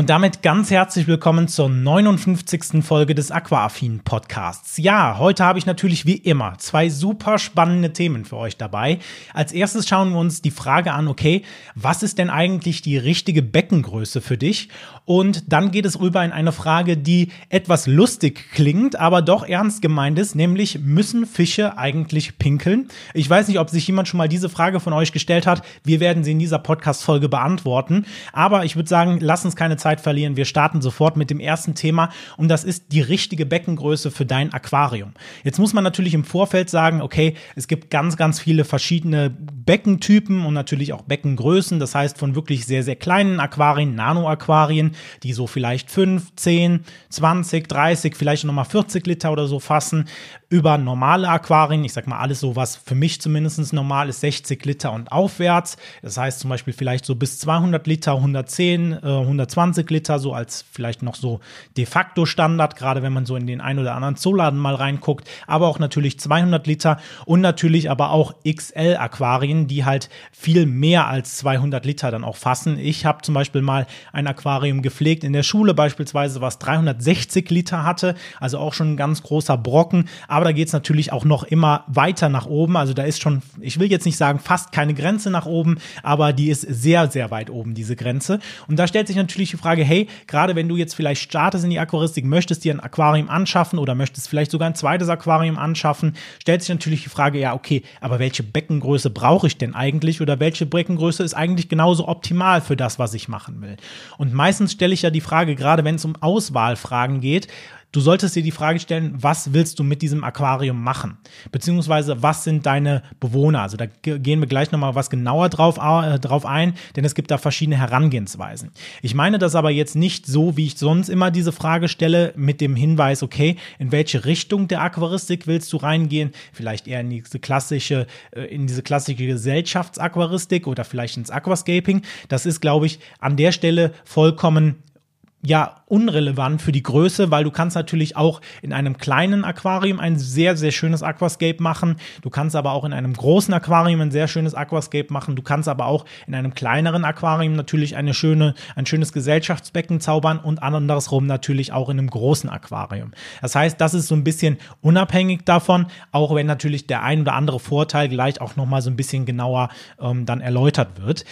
Und damit ganz herzlich willkommen zur 59. Folge des Aquaaffin Podcasts. Ja, heute habe ich natürlich wie immer zwei super spannende Themen für euch dabei. Als erstes schauen wir uns die Frage an, okay, was ist denn eigentlich die richtige Beckengröße für dich? Und dann geht es rüber in eine Frage, die etwas lustig klingt, aber doch ernst gemeint ist, nämlich müssen Fische eigentlich pinkeln? Ich weiß nicht, ob sich jemand schon mal diese Frage von euch gestellt hat. Wir werden sie in dieser Podcast-Folge beantworten. Aber ich würde sagen, lass uns keine Zeit verlieren. Wir starten sofort mit dem ersten Thema und das ist die richtige Beckengröße für dein Aquarium. Jetzt muss man natürlich im Vorfeld sagen, okay, es gibt ganz, ganz viele verschiedene Beckentypen und natürlich auch Beckengrößen. Das heißt, von wirklich sehr, sehr kleinen Aquarien, Nano-Aquarien, die so vielleicht 5, 10, 20, 30, vielleicht nochmal 40 Liter oder so fassen, über normale Aquarien, ich sag mal alles so, was für mich zumindest normal ist, 60 Liter und aufwärts. Das heißt zum Beispiel vielleicht so bis 200 Liter, 110, äh, 120 Liter, so als vielleicht noch so de facto Standard, gerade wenn man so in den ein oder anderen Zooladen mal reinguckt, aber auch natürlich 200 Liter und natürlich aber auch XL-Aquarien, die halt viel mehr als 200 Liter dann auch fassen. Ich habe zum Beispiel mal ein Aquarium gepflegt in der Schule beispielsweise, was 360 Liter hatte, also auch schon ein ganz großer Brocken, aber da geht es natürlich auch noch immer weiter nach oben, also da ist schon, ich will jetzt nicht sagen fast keine Grenze nach oben, aber die ist sehr, sehr weit oben, diese Grenze. Und da stellt sich natürlich Frage, hey, gerade wenn du jetzt vielleicht startest in die Aquaristik, möchtest dir ein Aquarium anschaffen oder möchtest vielleicht sogar ein zweites Aquarium anschaffen, stellt sich natürlich die Frage, ja, okay, aber welche Beckengröße brauche ich denn eigentlich oder welche Beckengröße ist eigentlich genauso optimal für das, was ich machen will? Und meistens stelle ich ja die Frage, gerade wenn es um Auswahlfragen geht, Du solltest dir die Frage stellen, was willst du mit diesem Aquarium machen? Beziehungsweise, was sind deine Bewohner? Also da gehen wir gleich nochmal was genauer drauf, äh, drauf ein, denn es gibt da verschiedene Herangehensweisen. Ich meine das aber jetzt nicht so, wie ich sonst immer diese Frage stelle, mit dem Hinweis, okay, in welche Richtung der Aquaristik willst du reingehen? Vielleicht eher in diese klassische, äh, in diese klassische Gesellschaftsaquaristik oder vielleicht ins Aquascaping. Das ist, glaube ich, an der Stelle vollkommen ja unrelevant für die Größe, weil du kannst natürlich auch in einem kleinen Aquarium ein sehr, sehr schönes Aquascape machen. Du kannst aber auch in einem großen Aquarium ein sehr schönes Aquascape machen. Du kannst aber auch in einem kleineren Aquarium natürlich eine schöne, ein schönes Gesellschaftsbecken zaubern und andersrum natürlich auch in einem großen Aquarium. Das heißt, das ist so ein bisschen unabhängig davon, auch wenn natürlich der ein oder andere Vorteil gleich auch nochmal so ein bisschen genauer ähm, dann erläutert wird.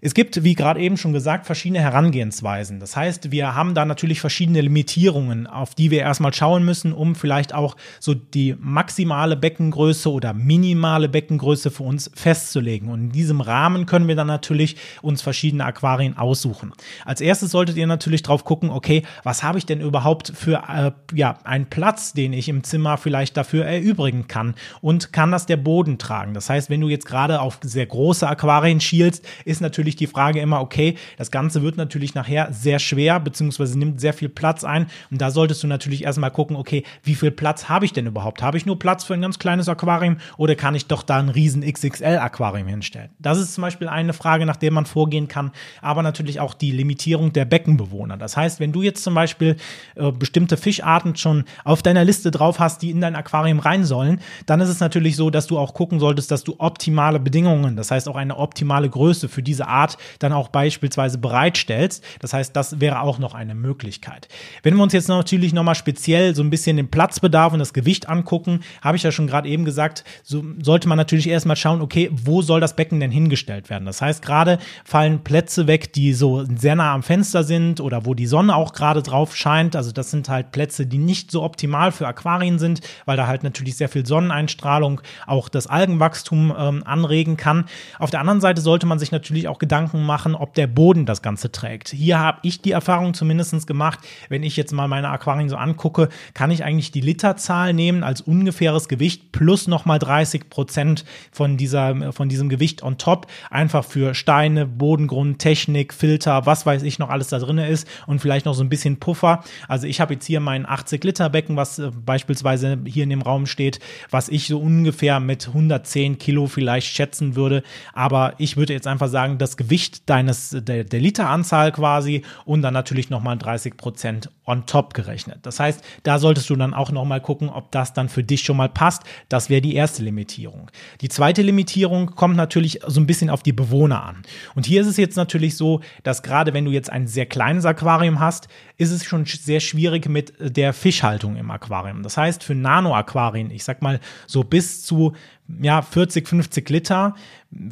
Es gibt, wie gerade eben schon gesagt, verschiedene Herangehensweisen. Das heißt, wir haben da natürlich verschiedene Limitierungen, auf die wir erstmal schauen müssen, um vielleicht auch so die maximale Beckengröße oder minimale Beckengröße für uns festzulegen. Und in diesem Rahmen können wir dann natürlich uns verschiedene Aquarien aussuchen. Als erstes solltet ihr natürlich drauf gucken, okay, was habe ich denn überhaupt für äh, ja, einen Platz, den ich im Zimmer vielleicht dafür erübrigen kann und kann das der Boden tragen? Das heißt, wenn du jetzt gerade auf sehr große Aquarien schielst, ist natürlich natürlich die Frage immer, okay, das Ganze wird natürlich nachher sehr schwer, beziehungsweise nimmt sehr viel Platz ein. Und da solltest du natürlich erstmal gucken, okay, wie viel Platz habe ich denn überhaupt? Habe ich nur Platz für ein ganz kleines Aquarium oder kann ich doch da ein riesen XXL-Aquarium hinstellen? Das ist zum Beispiel eine Frage, nach der man vorgehen kann, aber natürlich auch die Limitierung der Beckenbewohner. Das heißt, wenn du jetzt zum Beispiel äh, bestimmte Fischarten schon auf deiner Liste drauf hast, die in dein Aquarium rein sollen, dann ist es natürlich so, dass du auch gucken solltest, dass du optimale Bedingungen, das heißt auch eine optimale Größe für diese Art Art dann auch beispielsweise bereitstellst. Das heißt, das wäre auch noch eine Möglichkeit. Wenn wir uns jetzt natürlich nochmal speziell so ein bisschen den Platzbedarf und das Gewicht angucken, habe ich ja schon gerade eben gesagt, so sollte man natürlich erstmal schauen, okay, wo soll das Becken denn hingestellt werden? Das heißt, gerade fallen Plätze weg, die so sehr nah am Fenster sind oder wo die Sonne auch gerade drauf scheint. Also das sind halt Plätze, die nicht so optimal für Aquarien sind, weil da halt natürlich sehr viel Sonneneinstrahlung auch das Algenwachstum ähm, anregen kann. Auf der anderen Seite sollte man sich natürlich auch Gedanken machen, ob der Boden das Ganze trägt. Hier habe ich die Erfahrung zumindest gemacht, wenn ich jetzt mal meine Aquarien so angucke, kann ich eigentlich die Literzahl nehmen als ungefähres Gewicht plus nochmal 30 Prozent von, von diesem Gewicht on top, einfach für Steine, Bodengrund, Technik, Filter, was weiß ich noch alles da drin ist und vielleicht noch so ein bisschen Puffer. Also ich habe jetzt hier mein 80 Liter Becken, was äh, beispielsweise hier in dem Raum steht, was ich so ungefähr mit 110 Kilo vielleicht schätzen würde. Aber ich würde jetzt einfach sagen, das Gewicht deines, der, der Literanzahl quasi und dann natürlich nochmal 30 Prozent on top gerechnet. Das heißt, da solltest du dann auch nochmal gucken, ob das dann für dich schon mal passt. Das wäre die erste Limitierung. Die zweite Limitierung kommt natürlich so ein bisschen auf die Bewohner an. Und hier ist es jetzt natürlich so, dass gerade wenn du jetzt ein sehr kleines Aquarium hast, ist es schon sehr schwierig mit der Fischhaltung im Aquarium. Das heißt, für Nano-Aquarien, ich sag mal so bis zu ja, 40, 50 Liter.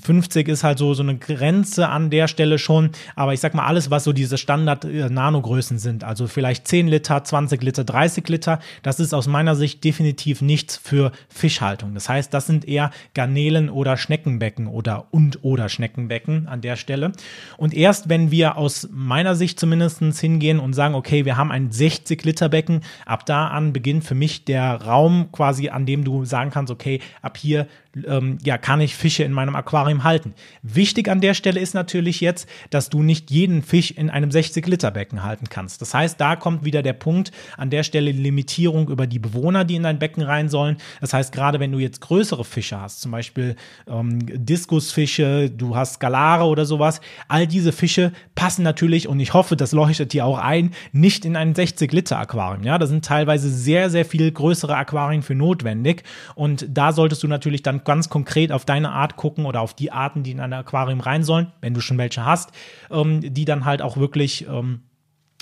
50 ist halt so, so eine Grenze an der Stelle schon. Aber ich sag mal, alles, was so diese Standard-Nanogrößen sind, also vielleicht 10 Liter, 20 Liter, 30 Liter, das ist aus meiner Sicht definitiv nichts für Fischhaltung. Das heißt, das sind eher Garnelen oder Schneckenbecken oder und oder Schneckenbecken an der Stelle. Und erst wenn wir aus meiner Sicht zumindest hingehen und sagen, okay, wir haben ein 60 Liter Becken, ab da an beginnt für mich der Raum quasi, an dem du sagen kannst, okay, ab hier ähm, ja, kann ich Fische in meinem Aquarium halten. Wichtig an der Stelle ist natürlich jetzt, dass du nicht jeden Fisch in einem 60-Liter-Becken halten kannst. Das heißt, da kommt wieder der Punkt, an der Stelle Limitierung über die Bewohner, die in dein Becken rein sollen. Das heißt, gerade wenn du jetzt größere Fische hast, zum Beispiel ähm, Diskusfische, du hast Skalare oder sowas, all diese Fische passen natürlich, und ich hoffe, das leuchtet dir auch ein, nicht in ein 60-Liter-Aquarium. Ja, da sind teilweise sehr, sehr viel größere Aquarien für notwendig. Und da solltest du natürlich dann ganz konkret auf deine Art gucken oder auf die Arten, die in ein Aquarium rein sollen, wenn du schon welche hast, ähm, die dann halt auch wirklich ähm,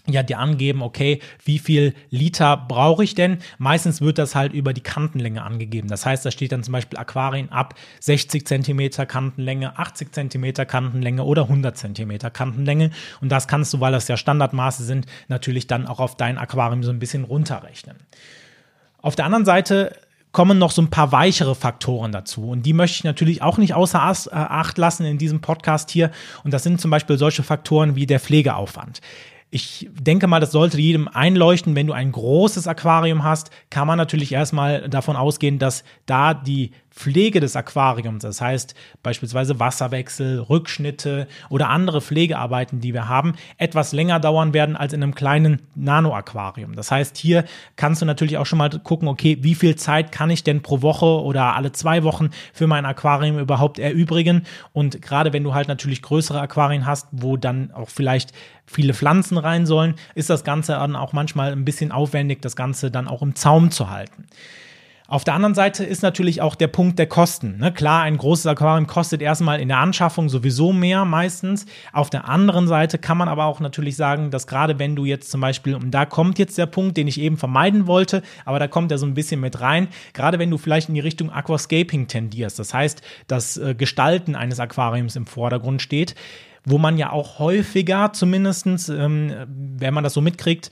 ja, dir angeben, okay, wie viel Liter brauche ich denn? Meistens wird das halt über die Kantenlänge angegeben. Das heißt, da steht dann zum Beispiel Aquarien ab 60 Zentimeter Kantenlänge, 80 Zentimeter Kantenlänge oder 100 Zentimeter Kantenlänge. Und das kannst du, weil das ja Standardmaße sind, natürlich dann auch auf dein Aquarium so ein bisschen runterrechnen. Auf der anderen Seite kommen noch so ein paar weichere Faktoren dazu. Und die möchte ich natürlich auch nicht außer äh, Acht lassen in diesem Podcast hier. Und das sind zum Beispiel solche Faktoren wie der Pflegeaufwand. Ich denke mal, das sollte jedem einleuchten. Wenn du ein großes Aquarium hast, kann man natürlich erstmal davon ausgehen, dass da die Pflege des Aquariums, das heißt beispielsweise Wasserwechsel, Rückschnitte oder andere Pflegearbeiten, die wir haben, etwas länger dauern werden als in einem kleinen Nano-Aquarium. Das heißt, hier kannst du natürlich auch schon mal gucken, okay, wie viel Zeit kann ich denn pro Woche oder alle zwei Wochen für mein Aquarium überhaupt erübrigen? Und gerade wenn du halt natürlich größere Aquarien hast, wo dann auch vielleicht viele Pflanzen rein sollen, ist das Ganze dann auch manchmal ein bisschen aufwendig, das Ganze dann auch im Zaum zu halten. Auf der anderen Seite ist natürlich auch der Punkt der Kosten. Ne? Klar, ein großes Aquarium kostet erstmal in der Anschaffung sowieso mehr meistens. Auf der anderen Seite kann man aber auch natürlich sagen, dass gerade wenn du jetzt zum Beispiel, und da kommt jetzt der Punkt, den ich eben vermeiden wollte, aber da kommt er so ein bisschen mit rein, gerade wenn du vielleicht in die Richtung Aquascaping tendierst, das heißt, das äh, Gestalten eines Aquariums im Vordergrund steht, wo man ja auch häufiger zumindestens, ähm, wenn man das so mitkriegt,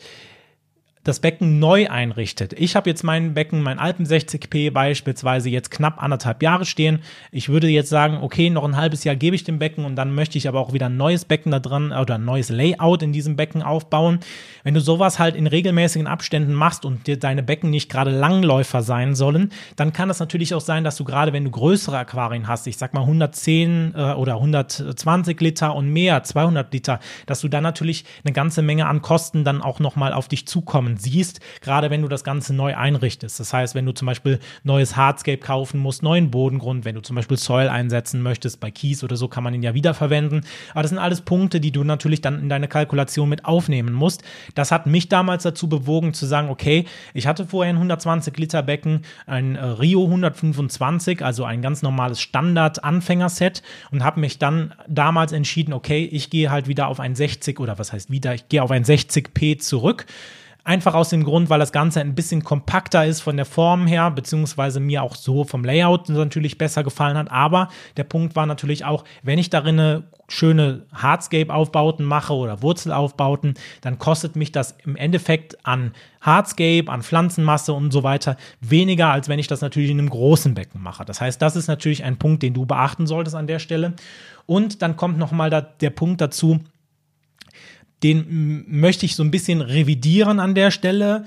das Becken neu einrichtet. Ich habe jetzt mein Becken, mein Alpen 60p beispielsweise jetzt knapp anderthalb Jahre stehen. Ich würde jetzt sagen, okay, noch ein halbes Jahr gebe ich dem Becken und dann möchte ich aber auch wieder ein neues Becken da dran oder ein neues Layout in diesem Becken aufbauen. Wenn du sowas halt in regelmäßigen Abständen machst und dir deine Becken nicht gerade Langläufer sein sollen, dann kann das natürlich auch sein, dass du gerade, wenn du größere Aquarien hast, ich sag mal 110 äh, oder 120 Liter und mehr, 200 Liter, dass du dann natürlich eine ganze Menge an Kosten dann auch nochmal auf dich zukommen Namen siehst, gerade wenn du das Ganze neu einrichtest. Das heißt, wenn du zum Beispiel neues Hardscape kaufen musst, neuen Bodengrund, wenn du zum Beispiel Soil einsetzen möchtest, bei Kies oder so kann man ihn ja wiederverwenden. Aber das sind alles Punkte, die du natürlich dann in deine Kalkulation mit aufnehmen musst. Das hat mich damals dazu bewogen zu sagen, okay, ich hatte vorher ein 120 Liter Becken, ein äh, Rio 125, also ein ganz normales Standard-Anfängerset und habe mich dann damals entschieden, okay, ich gehe halt wieder auf ein 60 oder was heißt wieder, ich gehe auf ein 60p zurück Einfach aus dem Grund, weil das Ganze ein bisschen kompakter ist von der Form her, beziehungsweise mir auch so vom Layout natürlich besser gefallen hat. Aber der Punkt war natürlich auch, wenn ich darin eine schöne Hardscape-Aufbauten mache oder Wurzelaufbauten, dann kostet mich das im Endeffekt an Hardscape, an Pflanzenmasse und so weiter weniger, als wenn ich das natürlich in einem großen Becken mache. Das heißt, das ist natürlich ein Punkt, den du beachten solltest an der Stelle. Und dann kommt nochmal da, der Punkt dazu, den möchte ich so ein bisschen revidieren an der Stelle.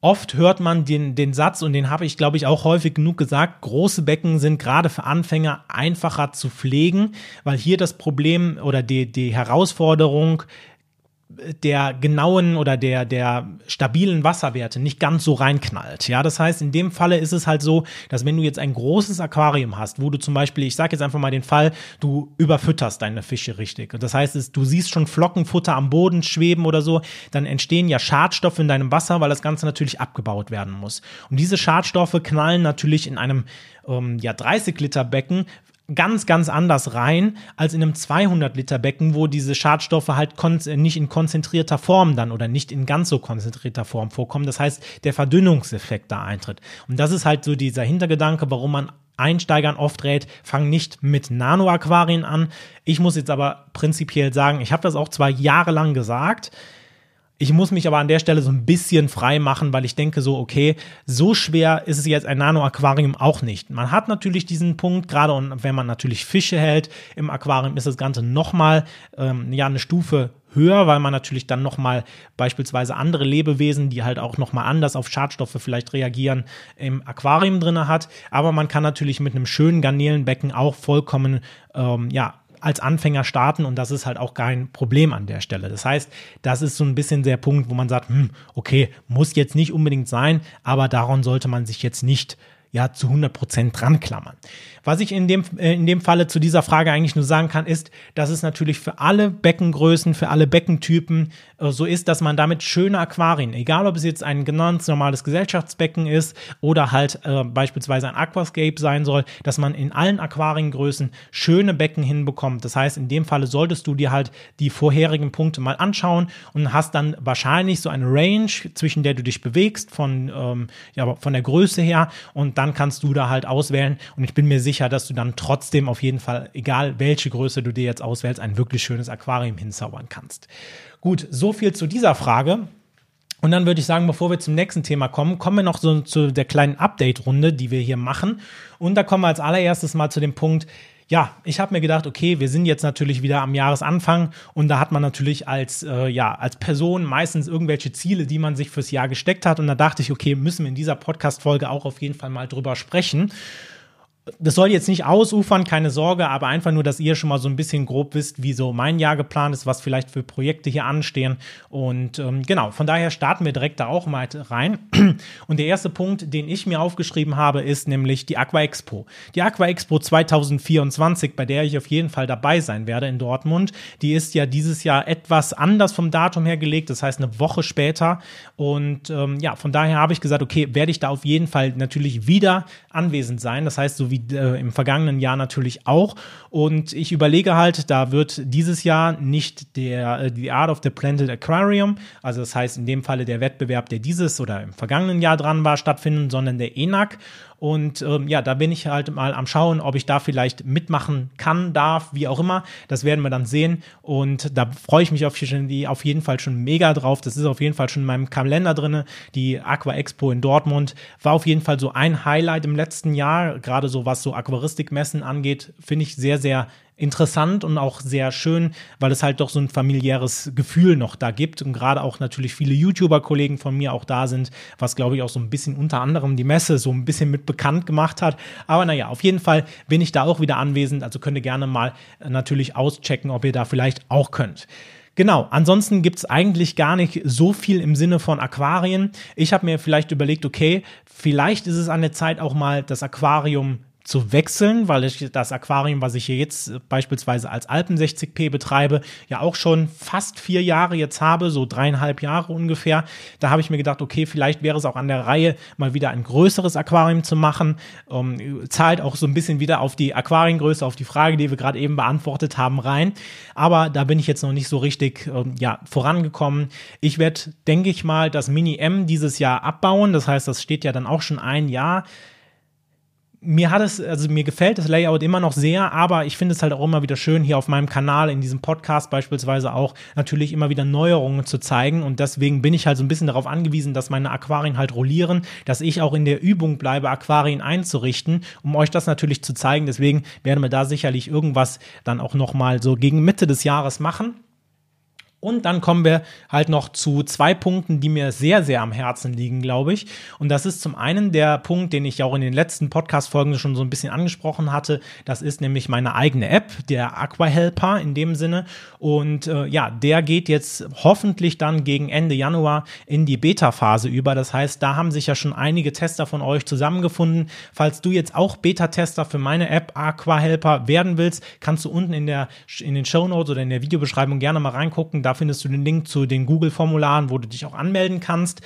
Oft hört man den, den Satz, und den habe ich, glaube ich, auch häufig genug gesagt, große Becken sind gerade für Anfänger einfacher zu pflegen, weil hier das Problem oder die, die Herausforderung der genauen oder der, der stabilen Wasserwerte nicht ganz so reinknallt. Ja, das heißt, in dem Falle ist es halt so, dass wenn du jetzt ein großes Aquarium hast, wo du zum Beispiel, ich sage jetzt einfach mal den Fall, du überfütterst deine Fische richtig. Und das heißt, du siehst schon Flockenfutter am Boden schweben oder so, dann entstehen ja Schadstoffe in deinem Wasser, weil das Ganze natürlich abgebaut werden muss. Und diese Schadstoffe knallen natürlich in einem ähm, ja, 30 Liter Becken ganz, ganz anders rein als in einem 200 Liter Becken, wo diese Schadstoffe halt nicht in konzentrierter Form dann oder nicht in ganz so konzentrierter Form vorkommen. Das heißt, der Verdünnungseffekt da eintritt. Und das ist halt so dieser Hintergedanke, warum man Einsteigern oft rät, fang nicht mit Nano-Aquarien an. Ich muss jetzt aber prinzipiell sagen, ich habe das auch zwar jahrelang gesagt, ich muss mich aber an der Stelle so ein bisschen frei machen, weil ich denke so, okay, so schwer ist es jetzt ein Nano-Aquarium auch nicht. Man hat natürlich diesen Punkt, gerade und wenn man natürlich Fische hält im Aquarium, ist das Ganze nochmal ähm, ja, eine Stufe höher, weil man natürlich dann nochmal beispielsweise andere Lebewesen, die halt auch nochmal anders auf Schadstoffe vielleicht reagieren, im Aquarium drinne hat. Aber man kann natürlich mit einem schönen Garnelenbecken auch vollkommen, ähm, ja, als Anfänger starten und das ist halt auch kein Problem an der Stelle. Das heißt, das ist so ein bisschen der Punkt, wo man sagt, hm, okay, muss jetzt nicht unbedingt sein, aber daran sollte man sich jetzt nicht ja zu 100 Prozent dran klammern. Was ich in dem, äh, in dem Falle zu dieser Frage eigentlich nur sagen kann, ist, dass es natürlich für alle Beckengrößen, für alle Beckentypen äh, so ist, dass man damit schöne Aquarien, egal ob es jetzt ein ganz normales Gesellschaftsbecken ist oder halt äh, beispielsweise ein Aquascape sein soll, dass man in allen Aquariengrößen schöne Becken hinbekommt. Das heißt, in dem Falle solltest du dir halt die vorherigen Punkte mal anschauen und hast dann wahrscheinlich so eine Range, zwischen der du dich bewegst, von, ähm, ja, von der Größe her und dann kannst du da halt auswählen und ich bin mir sicher, sicher, dass du dann trotzdem auf jeden Fall, egal welche Größe du dir jetzt auswählst, ein wirklich schönes Aquarium hinzaubern kannst. Gut, so viel zu dieser Frage. Und dann würde ich sagen, bevor wir zum nächsten Thema kommen, kommen wir noch so zu der kleinen Update-Runde, die wir hier machen. Und da kommen wir als allererstes mal zu dem Punkt, ja, ich habe mir gedacht, okay, wir sind jetzt natürlich wieder am Jahresanfang und da hat man natürlich als, äh, ja, als Person meistens irgendwelche Ziele, die man sich fürs Jahr gesteckt hat. Und da dachte ich, okay, müssen wir in dieser Podcast-Folge auch auf jeden Fall mal drüber sprechen das soll jetzt nicht ausufern, keine Sorge, aber einfach nur, dass ihr schon mal so ein bisschen grob wisst, wie so mein Jahr geplant ist, was vielleicht für Projekte hier anstehen. Und ähm, genau, von daher starten wir direkt da auch mal rein. Und der erste Punkt, den ich mir aufgeschrieben habe, ist nämlich die Aqua Expo. Die Aqua Expo 2024, bei der ich auf jeden Fall dabei sein werde in Dortmund, die ist ja dieses Jahr etwas anders vom Datum her gelegt, das heißt eine Woche später. Und ähm, ja, von daher habe ich gesagt, okay, werde ich da auf jeden Fall natürlich wieder anwesend sein. Das heißt, so wie äh, im vergangenen Jahr natürlich auch. Und ich überlege halt, da wird dieses Jahr nicht der äh, The Art of the Planted Aquarium, also das heißt in dem Falle der Wettbewerb, der dieses oder im vergangenen Jahr dran war, stattfinden, sondern der ENAC. Und ähm, ja, da bin ich halt mal am Schauen, ob ich da vielleicht mitmachen kann, darf, wie auch immer. Das werden wir dann sehen. Und da freue ich mich auf, auf jeden Fall schon mega drauf. Das ist auf jeden Fall schon in meinem Kalender drin. Die Aqua Expo in Dortmund war auf jeden Fall so ein Highlight im letzten Jahr. Gerade so was so Aquaristikmessen angeht, finde ich sehr, sehr interessant und auch sehr schön, weil es halt doch so ein familiäres Gefühl noch da gibt und gerade auch natürlich viele YouTuber-Kollegen von mir auch da sind, was glaube ich auch so ein bisschen unter anderem die Messe so ein bisschen mit bekannt gemacht hat. Aber naja, auf jeden Fall bin ich da auch wieder anwesend, also könnt ihr gerne mal äh, natürlich auschecken, ob ihr da vielleicht auch könnt. Genau, ansonsten gibt's eigentlich gar nicht so viel im Sinne von Aquarien. Ich habe mir vielleicht überlegt, okay, vielleicht ist es an der Zeit auch mal das Aquarium zu wechseln, weil ich das Aquarium, was ich hier jetzt beispielsweise als Alpen 60p betreibe, ja auch schon fast vier Jahre jetzt habe, so dreieinhalb Jahre ungefähr. Da habe ich mir gedacht, okay, vielleicht wäre es auch an der Reihe, mal wieder ein größeres Aquarium zu machen. Ähm, zahlt auch so ein bisschen wieder auf die Aquariengröße, auf die Frage, die wir gerade eben beantwortet haben, rein. Aber da bin ich jetzt noch nicht so richtig ähm, ja, vorangekommen. Ich werde, denke ich mal, das Mini M dieses Jahr abbauen. Das heißt, das steht ja dann auch schon ein Jahr mir hat es, also mir gefällt das Layout immer noch sehr, aber ich finde es halt auch immer wieder schön, hier auf meinem Kanal, in diesem Podcast beispielsweise auch natürlich immer wieder Neuerungen zu zeigen. Und deswegen bin ich halt so ein bisschen darauf angewiesen, dass meine Aquarien halt rollieren, dass ich auch in der Übung bleibe, Aquarien einzurichten, um euch das natürlich zu zeigen. Deswegen werden wir da sicherlich irgendwas dann auch nochmal so gegen Mitte des Jahres machen. Und dann kommen wir halt noch zu zwei Punkten, die mir sehr, sehr am Herzen liegen, glaube ich. Und das ist zum einen der Punkt, den ich auch in den letzten Podcast-Folgen schon so ein bisschen angesprochen hatte. Das ist nämlich meine eigene App, der Aqua Helper in dem Sinne. Und äh, ja, der geht jetzt hoffentlich dann gegen Ende Januar in die Beta-Phase über. Das heißt, da haben sich ja schon einige Tester von euch zusammengefunden. Falls du jetzt auch Beta-Tester für meine App Aqua Helper werden willst, kannst du unten in, der, in den Show Notes oder in der Videobeschreibung gerne mal reingucken. Da findest du den Link zu den Google-Formularen, wo du dich auch anmelden kannst.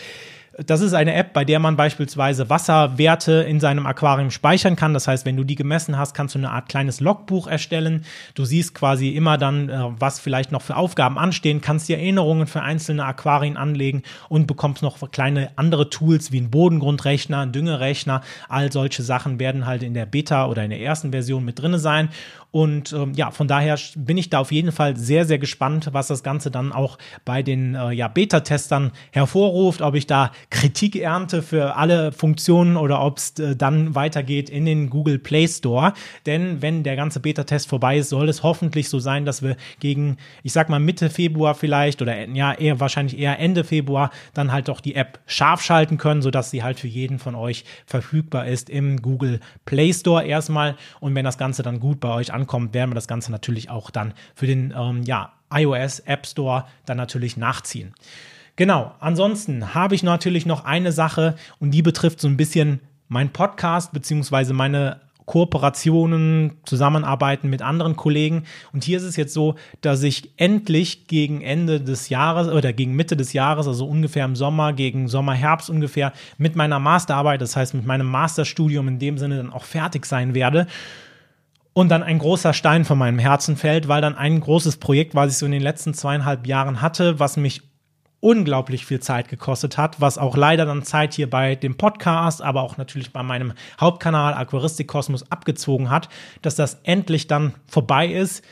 Das ist eine App, bei der man beispielsweise Wasserwerte in seinem Aquarium speichern kann. Das heißt, wenn du die gemessen hast, kannst du eine Art kleines Logbuch erstellen. Du siehst quasi immer dann, äh, was vielleicht noch für Aufgaben anstehen, kannst dir Erinnerungen für einzelne Aquarien anlegen und bekommst noch kleine andere Tools wie ein Bodengrundrechner, ein Düngerechner. All solche Sachen werden halt in der Beta oder in der ersten Version mit drin sein. Und ähm, ja, von daher bin ich da auf jeden Fall sehr, sehr gespannt, was das Ganze dann auch bei den äh, ja, Beta-Testern hervorruft, ob ich da Kritik ernte für alle Funktionen oder ob es äh, dann weitergeht in den Google Play Store. Denn wenn der ganze Beta-Test vorbei ist, soll es hoffentlich so sein, dass wir gegen, ich sag mal Mitte Februar vielleicht oder ja, eher wahrscheinlich eher Ende Februar dann halt doch die App scharf schalten können, sodass sie halt für jeden von euch verfügbar ist im Google Play Store erstmal. Und wenn das Ganze dann gut bei euch ankommt, werden wir das Ganze natürlich auch dann für den ähm, ja, iOS App Store dann natürlich nachziehen. Genau, ansonsten habe ich natürlich noch eine Sache und die betrifft so ein bisschen mein Podcast beziehungsweise meine Kooperationen, Zusammenarbeiten mit anderen Kollegen. Und hier ist es jetzt so, dass ich endlich gegen Ende des Jahres oder gegen Mitte des Jahres, also ungefähr im Sommer, gegen Sommer, Herbst ungefähr, mit meiner Masterarbeit, das heißt mit meinem Masterstudium in dem Sinne dann auch fertig sein werde und dann ein großer Stein von meinem Herzen fällt, weil dann ein großes Projekt, was ich so in den letzten zweieinhalb Jahren hatte, was mich unglaublich viel Zeit gekostet hat, was auch leider dann Zeit hier bei dem Podcast, aber auch natürlich bei meinem Hauptkanal Aquaristik Kosmos abgezogen hat, dass das endlich dann vorbei ist.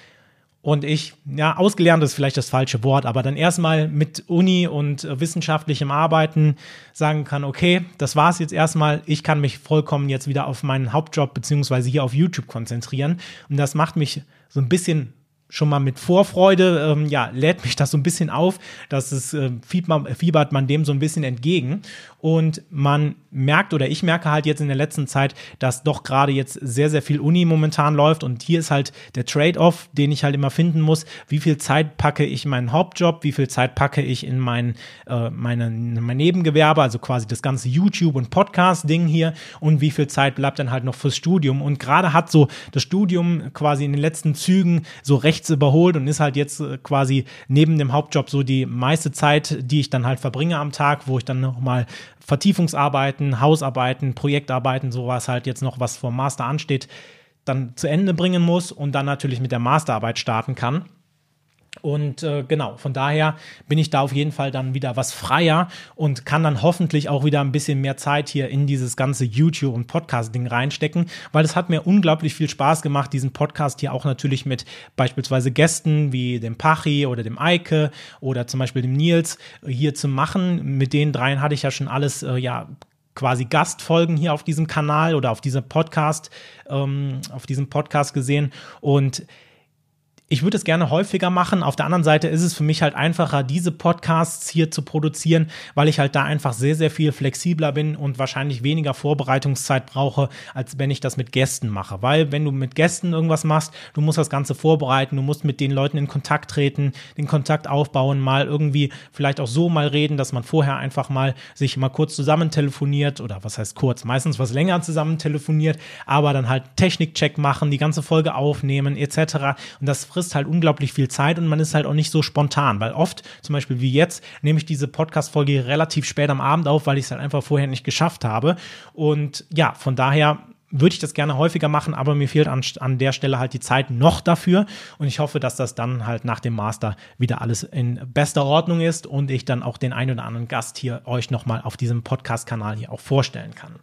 Und ich, ja, ausgelernt ist vielleicht das falsche Wort, aber dann erstmal mit Uni und äh, wissenschaftlichem Arbeiten sagen kann, okay, das war's jetzt erstmal, ich kann mich vollkommen jetzt wieder auf meinen Hauptjob beziehungsweise hier auf YouTube konzentrieren. Und das macht mich so ein bisschen schon mal mit Vorfreude, ähm, ja, lädt mich das so ein bisschen auf, dass es äh, fiebert man dem so ein bisschen entgegen. Und man merkt oder ich merke halt jetzt in der letzten Zeit, dass doch gerade jetzt sehr, sehr viel Uni momentan läuft. Und hier ist halt der Trade-off, den ich halt immer finden muss. Wie viel Zeit packe ich in meinen Hauptjob? Wie viel Zeit packe ich in mein, äh, meine, mein Nebengewerbe, also quasi das ganze YouTube- und Podcast-Ding hier? Und wie viel Zeit bleibt dann halt noch fürs Studium? Und gerade hat so das Studium quasi in den letzten Zügen so rechts überholt und ist halt jetzt äh, quasi neben dem Hauptjob so die meiste Zeit, die ich dann halt verbringe am Tag, wo ich dann nochmal Vertiefungsarbeiten, Hausarbeiten, Projektarbeiten, sowas halt jetzt noch, was vom Master ansteht, dann zu Ende bringen muss und dann natürlich mit der Masterarbeit starten kann. Und äh, genau, von daher bin ich da auf jeden Fall dann wieder was freier und kann dann hoffentlich auch wieder ein bisschen mehr Zeit hier in dieses ganze YouTube- und Podcast-Ding reinstecken, weil es hat mir unglaublich viel Spaß gemacht, diesen Podcast hier auch natürlich mit beispielsweise Gästen wie dem Pachi oder dem Eike oder zum Beispiel dem Nils hier zu machen. Mit den dreien hatte ich ja schon alles, äh, ja, quasi Gastfolgen hier auf diesem Kanal oder auf diesem Podcast, ähm, auf diesem Podcast gesehen und ich würde es gerne häufiger machen. Auf der anderen Seite ist es für mich halt einfacher, diese Podcasts hier zu produzieren, weil ich halt da einfach sehr, sehr viel flexibler bin und wahrscheinlich weniger Vorbereitungszeit brauche, als wenn ich das mit Gästen mache. Weil wenn du mit Gästen irgendwas machst, du musst das Ganze vorbereiten, du musst mit den Leuten in Kontakt treten, den Kontakt aufbauen, mal irgendwie vielleicht auch so mal reden, dass man vorher einfach mal sich mal kurz zusammen telefoniert oder was heißt kurz, meistens was länger zusammen telefoniert, aber dann halt Technikcheck machen, die ganze Folge aufnehmen etc. Und das frisst halt unglaublich viel Zeit und man ist halt auch nicht so spontan, weil oft, zum Beispiel wie jetzt, nehme ich diese Podcast-Folge relativ spät am Abend auf, weil ich es halt einfach vorher nicht geschafft habe. Und ja, von daher würde ich das gerne häufiger machen, aber mir fehlt an, an der Stelle halt die Zeit noch dafür. Und ich hoffe, dass das dann halt nach dem Master wieder alles in bester Ordnung ist und ich dann auch den einen oder anderen Gast hier euch nochmal auf diesem Podcast-Kanal hier auch vorstellen kann.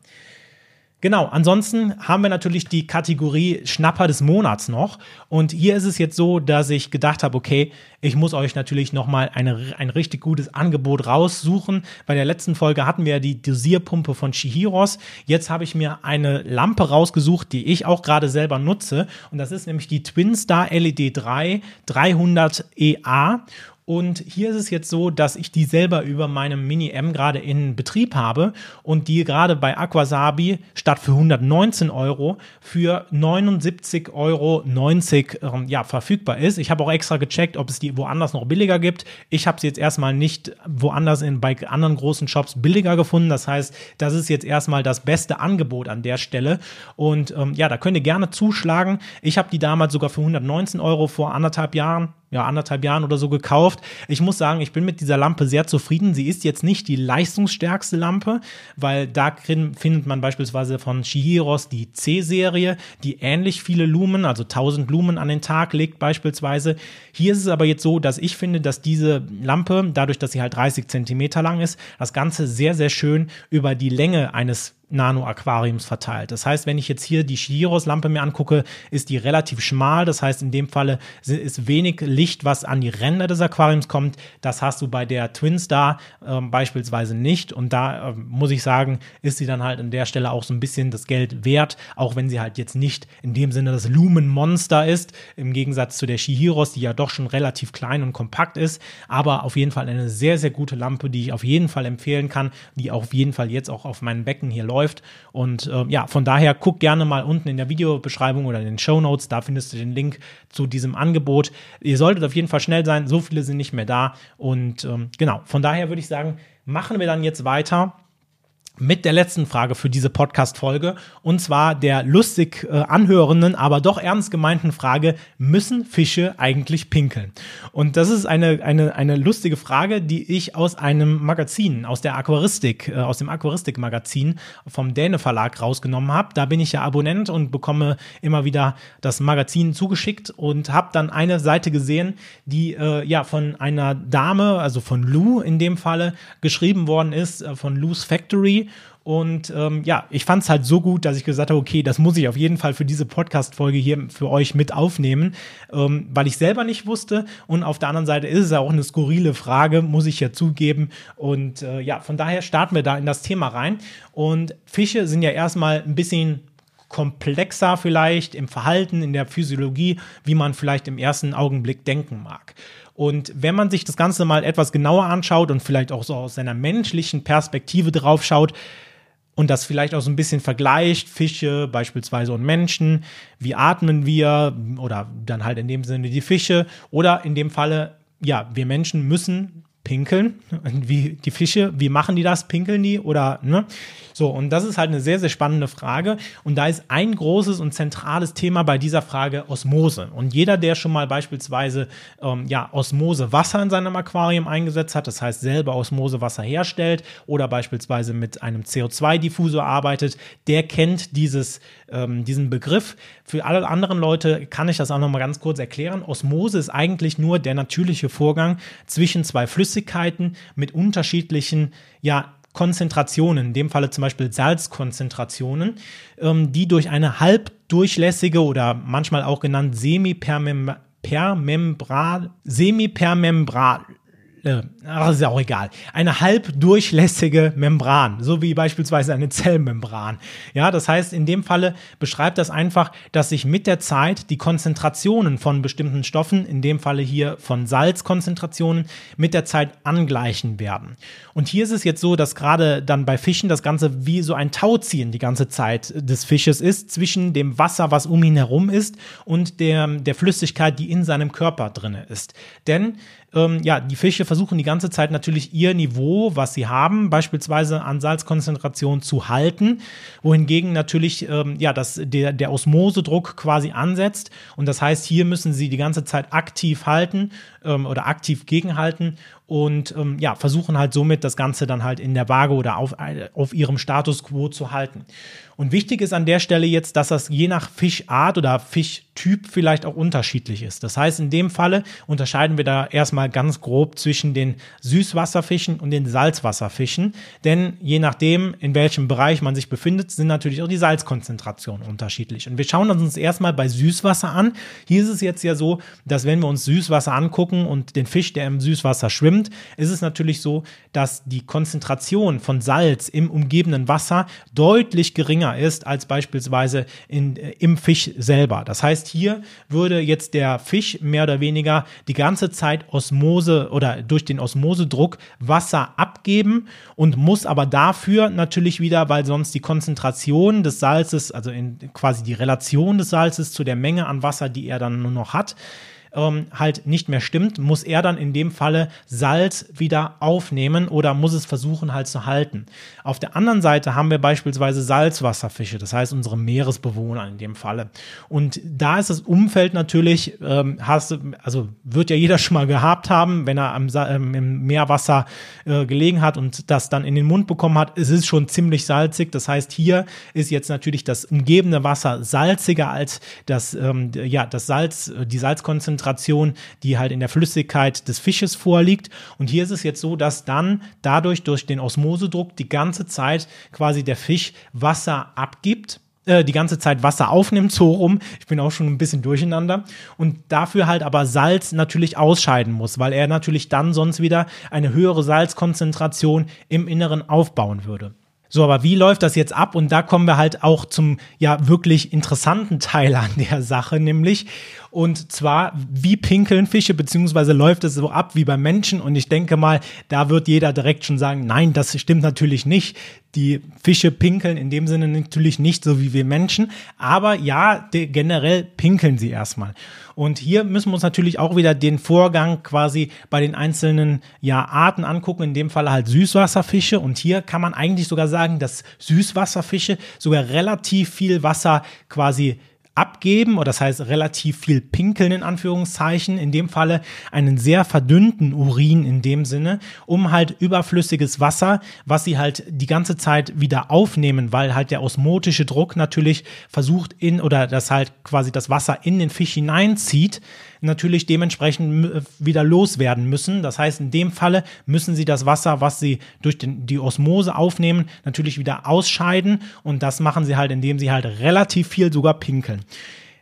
Genau, ansonsten haben wir natürlich die Kategorie Schnapper des Monats noch. Und hier ist es jetzt so, dass ich gedacht habe, okay, ich muss euch natürlich nochmal ein richtig gutes Angebot raussuchen. Bei der letzten Folge hatten wir ja die Dosierpumpe von Chihiros. Jetzt habe ich mir eine Lampe rausgesucht, die ich auch gerade selber nutze. Und das ist nämlich die Twinstar LED 3 300 EA. Und hier ist es jetzt so, dass ich die selber über meinem Mini M gerade in Betrieb habe und die gerade bei Aquasabi statt für 119 Euro für 79,90 Euro ähm, ja, verfügbar ist. Ich habe auch extra gecheckt, ob es die woanders noch billiger gibt. Ich habe sie jetzt erstmal nicht woanders in, bei anderen großen Shops billiger gefunden. Das heißt, das ist jetzt erstmal das beste Angebot an der Stelle. Und ähm, ja, da könnt ihr gerne zuschlagen. Ich habe die damals sogar für 119 Euro vor anderthalb Jahren ja, anderthalb Jahren oder so gekauft. Ich muss sagen, ich bin mit dieser Lampe sehr zufrieden. Sie ist jetzt nicht die leistungsstärkste Lampe, weil da findet man beispielsweise von Shihiros die C-Serie, die ähnlich viele Lumen, also 1000 Lumen an den Tag legt beispielsweise. Hier ist es aber jetzt so, dass ich finde, dass diese Lampe, dadurch, dass sie halt 30 Zentimeter lang ist, das Ganze sehr, sehr schön über die Länge eines Nano-Aquariums verteilt. Das heißt, wenn ich jetzt hier die Chiros-Lampe mir angucke, ist die relativ schmal. Das heißt, in dem Falle ist wenig Licht, was an die Ränder des Aquariums kommt. Das hast du bei der Twin Star äh, beispielsweise nicht. Und da äh, muss ich sagen, ist sie dann halt an der Stelle auch so ein bisschen das Geld wert, auch wenn sie halt jetzt nicht in dem Sinne das Lumen-Monster ist, im Gegensatz zu der Shihiros, die ja doch schon relativ klein und kompakt ist. Aber auf jeden Fall eine sehr, sehr gute Lampe, die ich auf jeden Fall empfehlen kann, die auf jeden Fall jetzt auch auf meinem Becken hier läuft läuft. Und äh, ja, von daher guck gerne mal unten in der Videobeschreibung oder in den Show Notes, da findest du den Link zu diesem Angebot. Ihr solltet auf jeden Fall schnell sein, so viele sind nicht mehr da. Und ähm, genau, von daher würde ich sagen, machen wir dann jetzt weiter mit der letzten Frage für diese Podcast-Folge und zwar der lustig äh, anhörenden, aber doch ernst gemeinten Frage, müssen Fische eigentlich pinkeln? Und das ist eine, eine, eine lustige Frage, die ich aus einem Magazin, aus der Aquaristik, äh, aus dem Aquaristik-Magazin vom Däne Verlag rausgenommen habe. Da bin ich ja Abonnent und bekomme immer wieder das Magazin zugeschickt und habe dann eine Seite gesehen, die äh, ja von einer Dame, also von Lou in dem Falle, geschrieben worden ist, äh, von Lou's Factory und ähm, ja, ich fand es halt so gut, dass ich gesagt habe, okay, das muss ich auf jeden Fall für diese Podcast-Folge hier für euch mit aufnehmen, ähm, weil ich selber nicht wusste. Und auf der anderen Seite ist es ja auch eine skurrile Frage, muss ich ja zugeben. Und äh, ja, von daher starten wir da in das Thema rein. Und Fische sind ja erstmal ein bisschen komplexer vielleicht im Verhalten, in der Physiologie, wie man vielleicht im ersten Augenblick denken mag. Und wenn man sich das Ganze mal etwas genauer anschaut und vielleicht auch so aus seiner menschlichen Perspektive drauf schaut, und das vielleicht auch so ein bisschen vergleicht, Fische beispielsweise und Menschen, wie atmen wir oder dann halt in dem Sinne die Fische oder in dem Falle, ja, wir Menschen müssen pinkeln, wie die Fische, wie machen die das, pinkeln die oder, ne? So, und das ist halt eine sehr, sehr spannende Frage. Und da ist ein großes und zentrales Thema bei dieser Frage Osmose. Und jeder, der schon mal beispielsweise ähm, ja, Osmose in seinem Aquarium eingesetzt hat, das heißt selber Osmose Wasser herstellt oder beispielsweise mit einem CO2-Diffusor arbeitet, der kennt dieses, ähm, diesen Begriff. Für alle anderen Leute kann ich das auch nochmal ganz kurz erklären. Osmose ist eigentlich nur der natürliche Vorgang zwischen zwei Flüssigkeiten mit unterschiedlichen ja, Konzentrationen, in dem Falle zum Beispiel Salzkonzentrationen, ähm, die durch eine halbdurchlässige oder manchmal auch genannt semipermembran, semipermembran, ach, ist ja auch egal, eine halbdurchlässige Membran, so wie beispielsweise eine Zellmembran. Ja, das heißt, in dem Falle beschreibt das einfach, dass sich mit der Zeit die Konzentrationen von bestimmten Stoffen, in dem Falle hier von Salzkonzentrationen, mit der Zeit angleichen werden. Und hier ist es jetzt so, dass gerade dann bei Fischen das Ganze wie so ein Tauziehen die ganze Zeit des Fisches ist, zwischen dem Wasser, was um ihn herum ist, und der, der Flüssigkeit, die in seinem Körper drinne ist. Denn ähm, ja, die Fische versuchen die ganze Zeit natürlich ihr Niveau, was sie haben, beispielsweise an Salzkonzentration zu halten, wohingegen natürlich ähm, ja, das, der, der Osmosedruck quasi ansetzt. Und das heißt, hier müssen sie die ganze Zeit aktiv halten ähm, oder aktiv gegenhalten und ähm, ja, versuchen halt somit das Ganze dann halt in der Waage oder auf, auf ihrem Status quo zu halten. Und wichtig ist an der Stelle jetzt, dass das je nach Fischart oder Fischtyp vielleicht auch unterschiedlich ist. Das heißt, in dem Falle unterscheiden wir da erstmal ganz grob zwischen den Süßwasserfischen und den Salzwasserfischen. Denn je nachdem, in welchem Bereich man sich befindet, sind natürlich auch die Salzkonzentrationen unterschiedlich. Und wir schauen uns erstmal bei Süßwasser an. Hier ist es jetzt ja so, dass wenn wir uns Süßwasser angucken und den Fisch, der im Süßwasser schwimmt, ist es natürlich so, dass die Konzentration von Salz im umgebenden Wasser deutlich geringer ist als beispielsweise in, äh, im Fisch selber. Das heißt, hier würde jetzt der Fisch mehr oder weniger die ganze Zeit Osmose oder durch den Osmosedruck Wasser abgeben und muss aber dafür natürlich wieder, weil sonst die Konzentration des Salzes, also in quasi die Relation des Salzes zu der Menge an Wasser, die er dann nur noch hat, ähm, halt nicht mehr stimmt, muss er dann in dem Falle Salz wieder aufnehmen oder muss es versuchen halt zu halten. Auf der anderen Seite haben wir beispielsweise Salzwasserfische, das heißt unsere Meeresbewohner in dem Falle. Und da ist das Umfeld natürlich, ähm, hast, also wird ja jeder schon mal gehabt haben, wenn er am, ähm, im Meerwasser äh, gelegen hat und das dann in den Mund bekommen hat. Es ist schon ziemlich salzig. Das heißt, hier ist jetzt natürlich das umgebende Wasser salziger als das, ähm, ja, das Salz, die Salzkonzentration Konzentration, die halt in der Flüssigkeit des Fisches vorliegt. Und hier ist es jetzt so, dass dann dadurch durch den Osmosedruck die ganze Zeit quasi der Fisch Wasser abgibt äh, die ganze Zeit Wasser aufnimmt, so rum. Ich bin auch schon ein bisschen durcheinander. Und dafür halt aber Salz natürlich ausscheiden muss, weil er natürlich dann sonst wieder eine höhere Salzkonzentration im Inneren aufbauen würde. So, aber wie läuft das jetzt ab? Und da kommen wir halt auch zum ja wirklich interessanten Teil an der Sache, nämlich und zwar, wie pinkeln Fische, beziehungsweise läuft es so ab wie beim Menschen? Und ich denke mal, da wird jeder direkt schon sagen, nein, das stimmt natürlich nicht. Die Fische pinkeln in dem Sinne natürlich nicht so wie wir Menschen, aber ja, generell pinkeln sie erstmal. Und hier müssen wir uns natürlich auch wieder den Vorgang quasi bei den einzelnen ja, Arten angucken, in dem Fall halt Süßwasserfische. Und hier kann man eigentlich sogar sagen, dass Süßwasserfische sogar relativ viel Wasser quasi abgeben, oder das heißt relativ viel pinkeln in Anführungszeichen, in dem Falle einen sehr verdünnten Urin in dem Sinne, um halt überflüssiges Wasser, was sie halt die ganze Zeit wieder aufnehmen, weil halt der osmotische Druck natürlich versucht in oder das halt quasi das Wasser in den Fisch hineinzieht, natürlich dementsprechend wieder loswerden müssen. Das heißt, in dem Falle müssen sie das Wasser, was sie durch den, die Osmose aufnehmen, natürlich wieder ausscheiden. Und das machen sie halt, indem sie halt relativ viel sogar pinkeln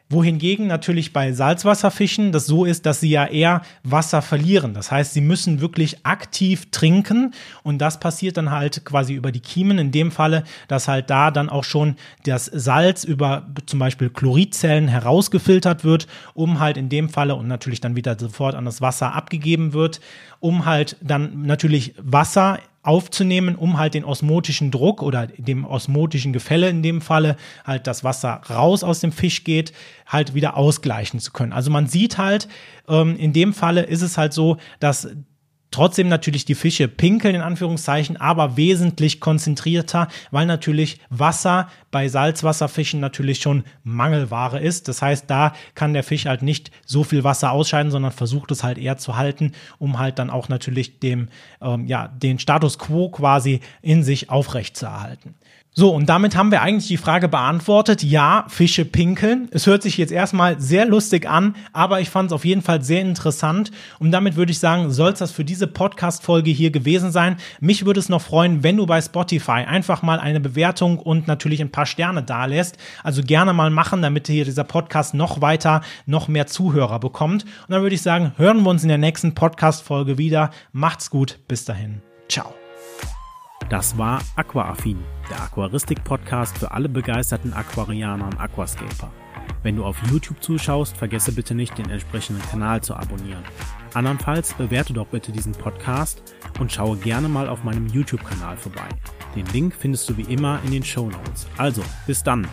wohingegen natürlich bei Salzwasserfischen das so ist, dass sie ja eher Wasser verlieren. Das heißt, sie müssen wirklich aktiv trinken und das passiert dann halt quasi über die Kiemen. In dem Falle, dass halt da dann auch schon das Salz über zum Beispiel Chlorizellen herausgefiltert wird, um halt in dem Falle und natürlich dann wieder sofort an das Wasser abgegeben wird, um halt dann natürlich Wasser aufzunehmen, um halt den osmotischen Druck oder dem osmotischen Gefälle in dem Falle halt das Wasser raus aus dem Fisch geht, halt wieder ausgleichen zu können. Also man sieht halt, ähm, in dem Falle ist es halt so, dass Trotzdem natürlich die Fische pinkeln in Anführungszeichen, aber wesentlich konzentrierter, weil natürlich Wasser bei Salzwasserfischen natürlich schon Mangelware ist. Das heißt, da kann der Fisch halt nicht so viel Wasser ausscheiden, sondern versucht es halt eher zu halten, um halt dann auch natürlich dem, ähm, ja, den Status quo quasi in sich aufrecht zu erhalten. So, und damit haben wir eigentlich die Frage beantwortet. Ja, Fische pinkeln. Es hört sich jetzt erstmal sehr lustig an, aber ich fand es auf jeden Fall sehr interessant. Und damit würde ich sagen, soll es das für diese Podcast-Folge hier gewesen sein. Mich würde es noch freuen, wenn du bei Spotify einfach mal eine Bewertung und natürlich ein paar Sterne dalässt. Also gerne mal machen, damit hier dieser Podcast noch weiter, noch mehr Zuhörer bekommt. Und dann würde ich sagen, hören wir uns in der nächsten Podcast-Folge wieder. Macht's gut. Bis dahin. Ciao. Das war Aquaaffin, der Aquaristik-Podcast für alle begeisterten Aquarianer und Aquascaper. Wenn du auf YouTube zuschaust, vergesse bitte nicht, den entsprechenden Kanal zu abonnieren. Andernfalls bewerte doch bitte diesen Podcast und schaue gerne mal auf meinem YouTube-Kanal vorbei. Den Link findest du wie immer in den Show Notes. Also, bis dann!